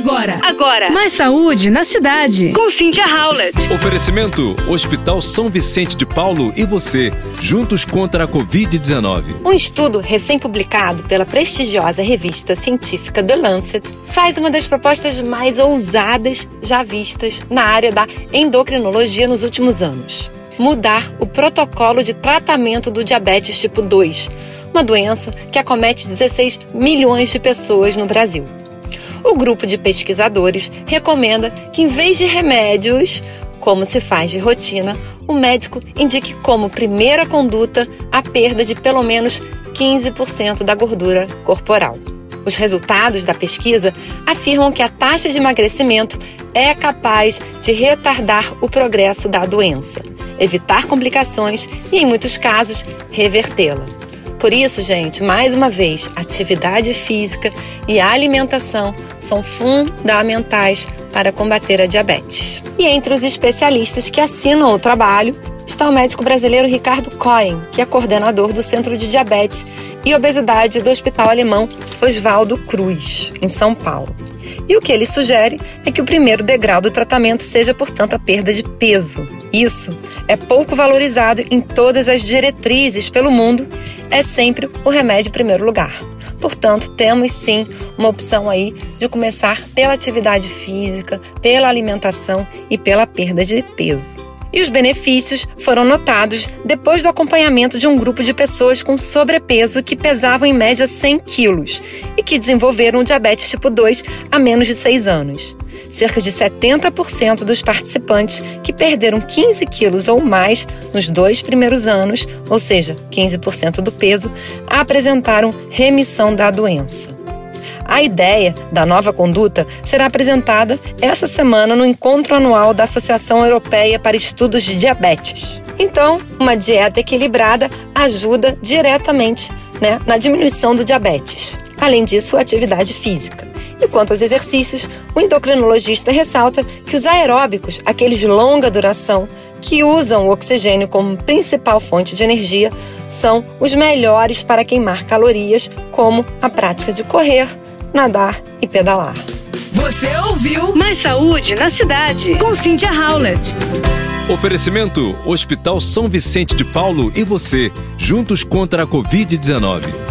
Agora. Agora. Mais saúde na cidade. Com Cynthia Howlett. Oferecimento: Hospital São Vicente de Paulo e você, juntos contra a Covid-19. Um estudo recém-publicado pela prestigiosa revista científica The Lancet faz uma das propostas mais ousadas já vistas na área da endocrinologia nos últimos anos: mudar o protocolo de tratamento do diabetes tipo 2, uma doença que acomete 16 milhões de pessoas no Brasil. O grupo de pesquisadores recomenda que, em vez de remédios, como se faz de rotina, o médico indique como primeira conduta a perda de pelo menos 15% da gordura corporal. Os resultados da pesquisa afirmam que a taxa de emagrecimento é capaz de retardar o progresso da doença, evitar complicações e, em muitos casos, revertê-la. Por isso, gente, mais uma vez, atividade física e alimentação são fundamentais para combater a diabetes. E entre os especialistas que assinam o trabalho está o médico brasileiro Ricardo Cohen, que é coordenador do Centro de Diabetes e Obesidade do Hospital Alemão Oswaldo Cruz, em São Paulo. E o que ele sugere é que o primeiro degrau do tratamento seja, portanto, a perda de peso. Isso é pouco valorizado em todas as diretrizes pelo mundo, é sempre o remédio em primeiro lugar. Portanto, temos sim uma opção aí de começar pela atividade física, pela alimentação e pela perda de peso. E os benefícios foram notados depois do acompanhamento de um grupo de pessoas com sobrepeso que pesavam em média 100 quilos e que desenvolveram diabetes tipo 2 há menos de 6 anos. Cerca de 70% dos participantes que perderam 15 quilos ou mais nos dois primeiros anos, ou seja, 15% do peso, apresentaram remissão da doença. A ideia da nova conduta será apresentada essa semana no encontro anual da Associação Europeia para Estudos de Diabetes. Então, uma dieta equilibrada ajuda diretamente né, na diminuição do diabetes. Além disso, a atividade física. E quanto aos exercícios, o endocrinologista ressalta que os aeróbicos, aqueles de longa duração, que usam o oxigênio como principal fonte de energia, são os melhores para queimar calorias, como a prática de correr, nadar e pedalar. Você ouviu Mais saúde na cidade. com Cynthia Howlett. Oferecimento: Hospital São Vicente de Paulo e você, juntos contra a Covid-19.